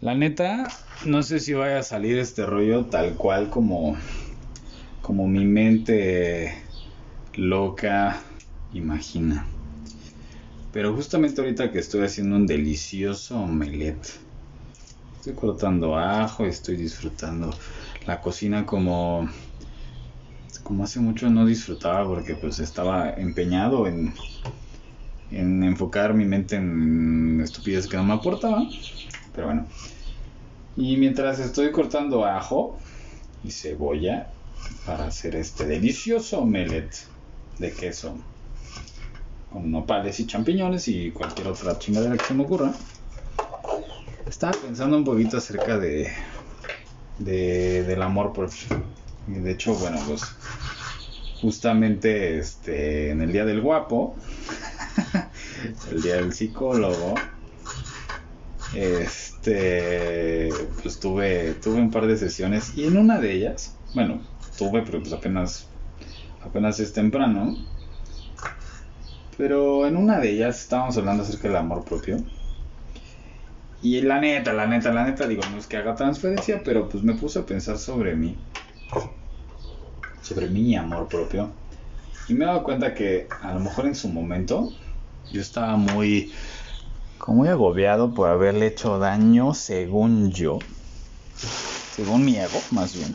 La neta, no sé si vaya a salir este rollo tal cual como, como mi mente loca imagina. Pero justamente ahorita que estoy haciendo un delicioso omelette, estoy cortando ajo, estoy disfrutando la cocina como como hace mucho no disfrutaba porque pues estaba empeñado en en enfocar mi mente en estupidez que no me aportaban. Pero bueno. Y mientras estoy cortando ajo y cebolla para hacer este delicioso omelette de queso con nopales y champiñones y cualquier otra chingadera que se me ocurra. Estaba pensando un poquito acerca de, de del amor propio. Y de hecho, bueno, pues justamente este en el día del guapo, el día del psicólogo, este pues tuve tuve un par de sesiones y en una de ellas, bueno, tuve pero pues apenas apenas es temprano pero en una de ellas estábamos hablando acerca del amor propio. Y la neta, la neta, la neta, digo, no es que haga transferencia, pero pues me puse a pensar sobre mí. Sobre mi amor propio. Y me he dado cuenta que a lo mejor en su momento yo estaba muy, como muy agobiado por haberle hecho daño, según yo. Según mi ego, más bien.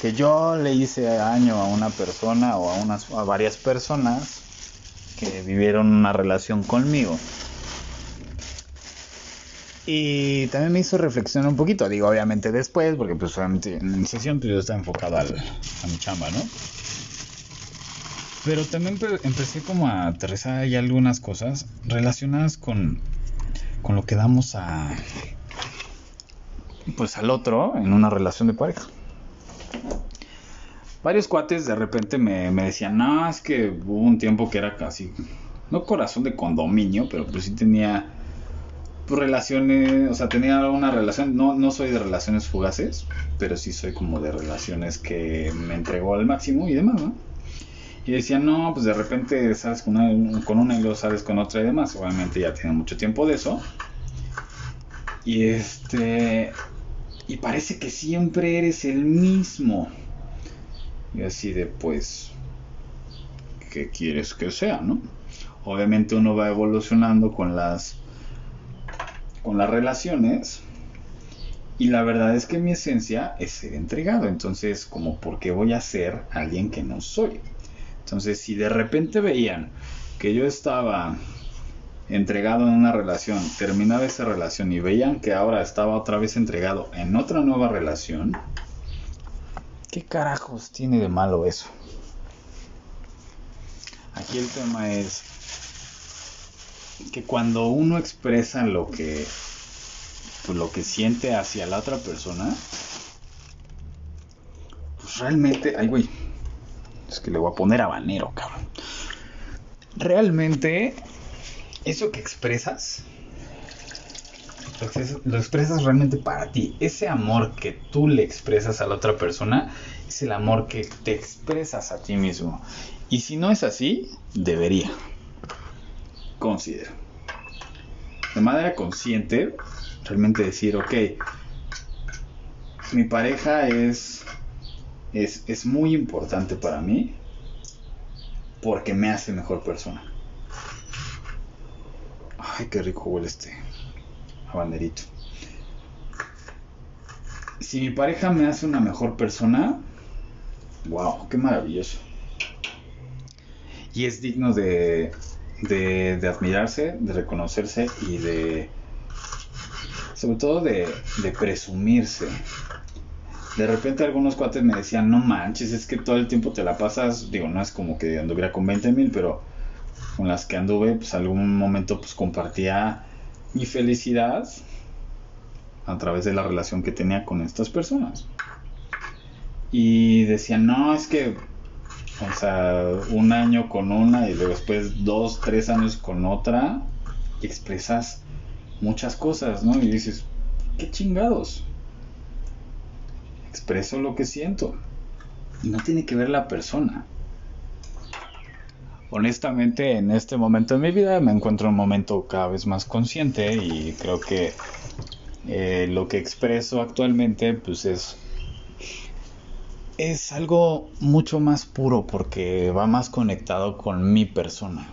Que yo le hice daño a una persona o a, unas, a varias personas que vivieron una relación conmigo. Y también me hizo reflexionar un poquito, digo, obviamente después, porque pues obviamente en sesión pues, yo estaba enfocado al, a mi chamba, ¿no? Pero también empecé como a aterrizar ahí algunas cosas relacionadas con, con lo que damos a, pues al otro en una relación de pareja varios cuates de repente me, decían, no, es que hubo un tiempo que era casi, no corazón de condominio, pero pues sí tenía pues, relaciones, o sea, tenía una relación, no, no soy de relaciones fugaces, pero sí soy como de relaciones que me entregó al máximo y demás, ¿no? Y decían, no, pues de repente sales con una, y luego sales con otra y demás. Obviamente ya tiene mucho tiempo de eso. Y este. Y parece que siempre eres el mismo. Y así de, pues, ¿qué quieres que sea, no? Obviamente uno va evolucionando con las con las relaciones y la verdad es que mi esencia es ser entregado, entonces como por qué voy a ser alguien que no soy. Entonces, si de repente veían que yo estaba entregado en una relación, terminaba esa relación y veían que ahora estaba otra vez entregado en otra nueva relación, ¿Qué carajos tiene de malo eso? Aquí el tema es que cuando uno expresa lo que pues lo que siente hacia la otra persona, pues realmente, ay güey, es que le voy a poner habanero, cabrón. Realmente eso que expresas lo expresas realmente para ti. Ese amor que tú le expresas a la otra persona es el amor que te expresas a ti mismo. Y si no es así, debería. Considero. De manera consciente, realmente decir, ok, mi pareja es, es, es muy importante para mí porque me hace mejor persona. Ay, qué rico huele este banderito. Si mi pareja me hace una mejor persona, wow, qué maravilloso. Y es digno de, de, admirarse, de reconocerse y de, sobre todo de presumirse. De repente algunos cuates me decían, no manches, es que todo el tiempo te la pasas, digo, no es como que anduviera con 20 mil, pero con las que anduve, pues algún momento pues compartía mi felicidad a través de la relación que tenía con estas personas. Y decían, no, es que, o sea, un año con una y luego después dos, tres años con otra, expresas muchas cosas, ¿no? Y dices, qué chingados. Expreso lo que siento. No tiene que ver la persona honestamente en este momento de mi vida me encuentro en un momento cada vez más consciente y creo que Eh, lo que expreso actualmente pues es es algo mucho más puro porque va más conectado con mi persona.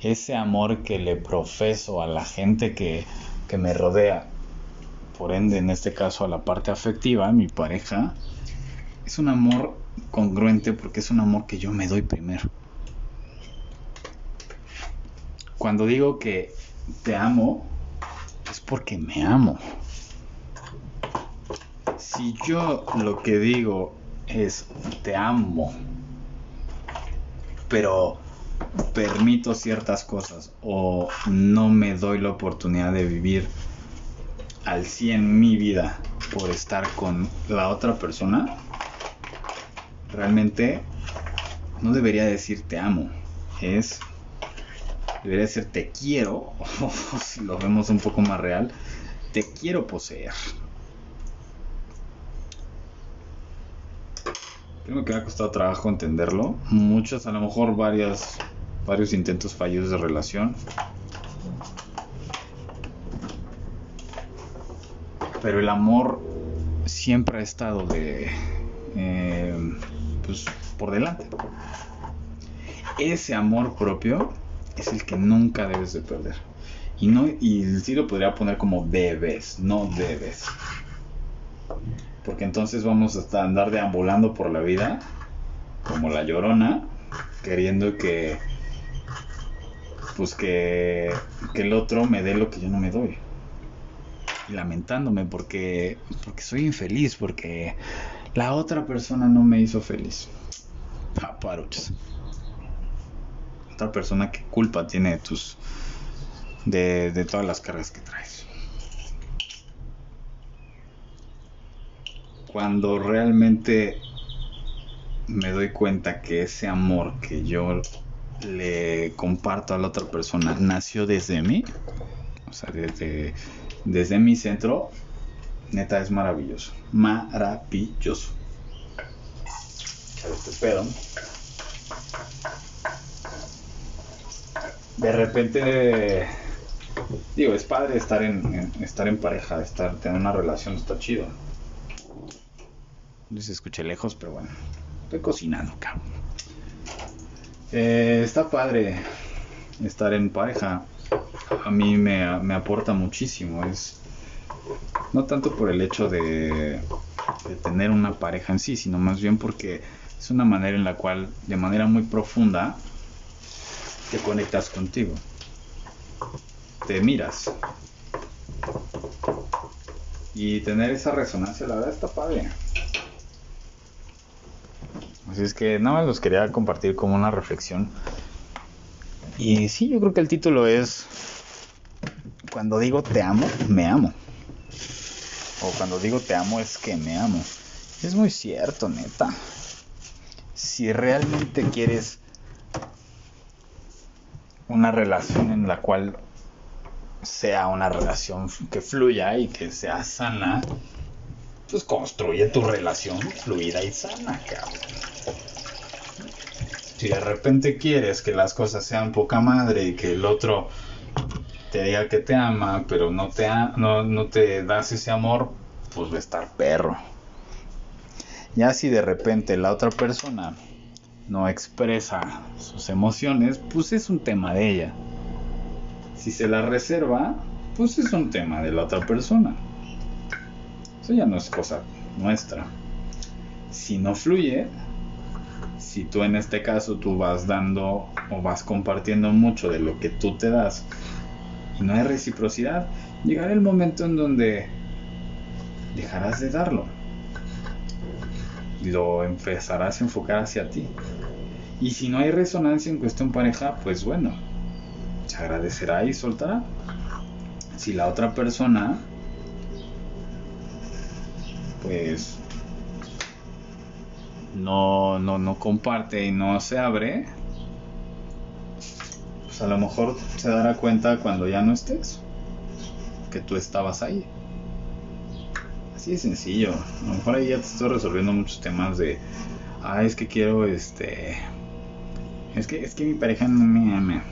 Ese amor que le profeso a la gente que, que me rodea, por ende en este caso a la parte afectiva, mi pareja, es un amor congruente porque es un amor que yo me doy primero. Cuando digo que te amo, es porque me amo. Si yo lo que digo es te amo, pero permito ciertas cosas o no me doy la oportunidad de vivir al 100 mi vida por estar con la otra persona, realmente no debería decir te amo, es debería decir te quiero, o si lo vemos un poco más real, te quiero poseer. Creo que me ha costado trabajo entenderlo. Muchos, a lo mejor varias, varios intentos fallidos de relación. Pero el amor siempre ha estado de, eh, pues, por delante. Ese amor propio es el que nunca debes de perder. Y no y sí lo podría poner como debes, no debes porque entonces vamos a andar deambulando por la vida como la llorona, queriendo que pues que, que el otro me dé lo que yo no me doy. Lamentándome porque porque soy infeliz, porque la otra persona no me hizo feliz. Paparuchas. Otra persona que culpa tiene de tus de, de todas las cargas que traes. cuando realmente me doy cuenta que ese amor que yo le comparto a la otra persona nació desde mí, o sea, desde, desde mi centro, neta es maravilloso, maravilloso. Este pedo. De repente, digo, es padre estar en, estar en pareja, estar, tener una relación, está chido se escuché lejos, pero bueno. Estoy cocinando, cabrón. Eh, está padre estar en pareja. A mí me, aporta muchísimo. Es no tanto por el hecho de, de tener una pareja en sí, sino más bien porque es una manera en la cual, de manera muy profunda, te conectas contigo. Te miras. Y tener esa resonancia, la verdad, está padre. Así es que nada más los quería compartir como una reflexión. Y sí, yo creo que el título es Cuando digo te amo, me amo. O cuando digo te amo es que me amo. Es muy cierto, neta. Si realmente quieres una relación en la cual sea una relación que fluya y que sea sana, pues construye tu relación fluida y sana, cabrón. Si de repente quieres que las cosas sean poca madre y que el otro te diga que te ama, pero no te, no, no te das ese amor, pues va a estar perro. Ya si de repente la otra persona no expresa sus emociones, pues es un tema de ella. Si se la reserva, pues es un tema de la otra persona. Eso ya no es cosa nuestra. Si no fluye, si tú en este caso tú vas dando o vas compartiendo mucho de lo que tú te das y no hay reciprocidad, llegará el momento en donde dejarás de darlo. Lo empezarás a enfocar hacia ti. Y si no hay resonancia en cuestión pareja, pues bueno, se agradecerá y soltará. Si la otra persona, pues no, no, no comparte y no se abre, pues a lo mejor se dará cuenta cuando ya no estés que tú estabas ahí. Así de sencillo. A lo mejor ahí ya te estoy resolviendo muchos temas de, ah, es que quiero, este, es que, es que mi pareja no me ama.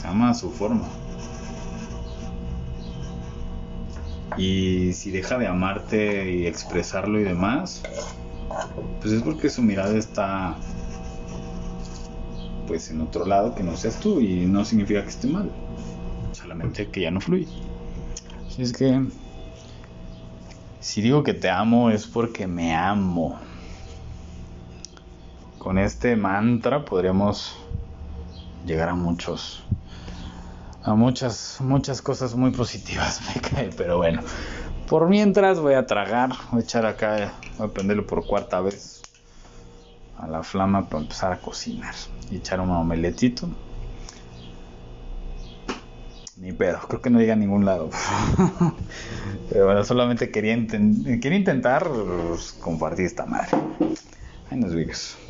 Se ama a su forma. Y si deja de amarte y expresarlo y demás, pues es porque su mirada está pues en otro lado que no seas tú y no significa que esté mal, solamente que ya no fluye. Así es que si digo que te amo es porque me amo. Con este mantra podríamos llegar a muchos a muchas muchas cosas muy positivas me cae, pero bueno. Por mientras voy a tragar, voy a echar acá, voy a prenderlo por cuarta vez a la flama para empezar a cocinar y echar un omeletito. Ni pedo, creo que no llega a ningún lado. Pero bueno, solamente quería, quería intentar compartir esta madre. Ahí nos vemos.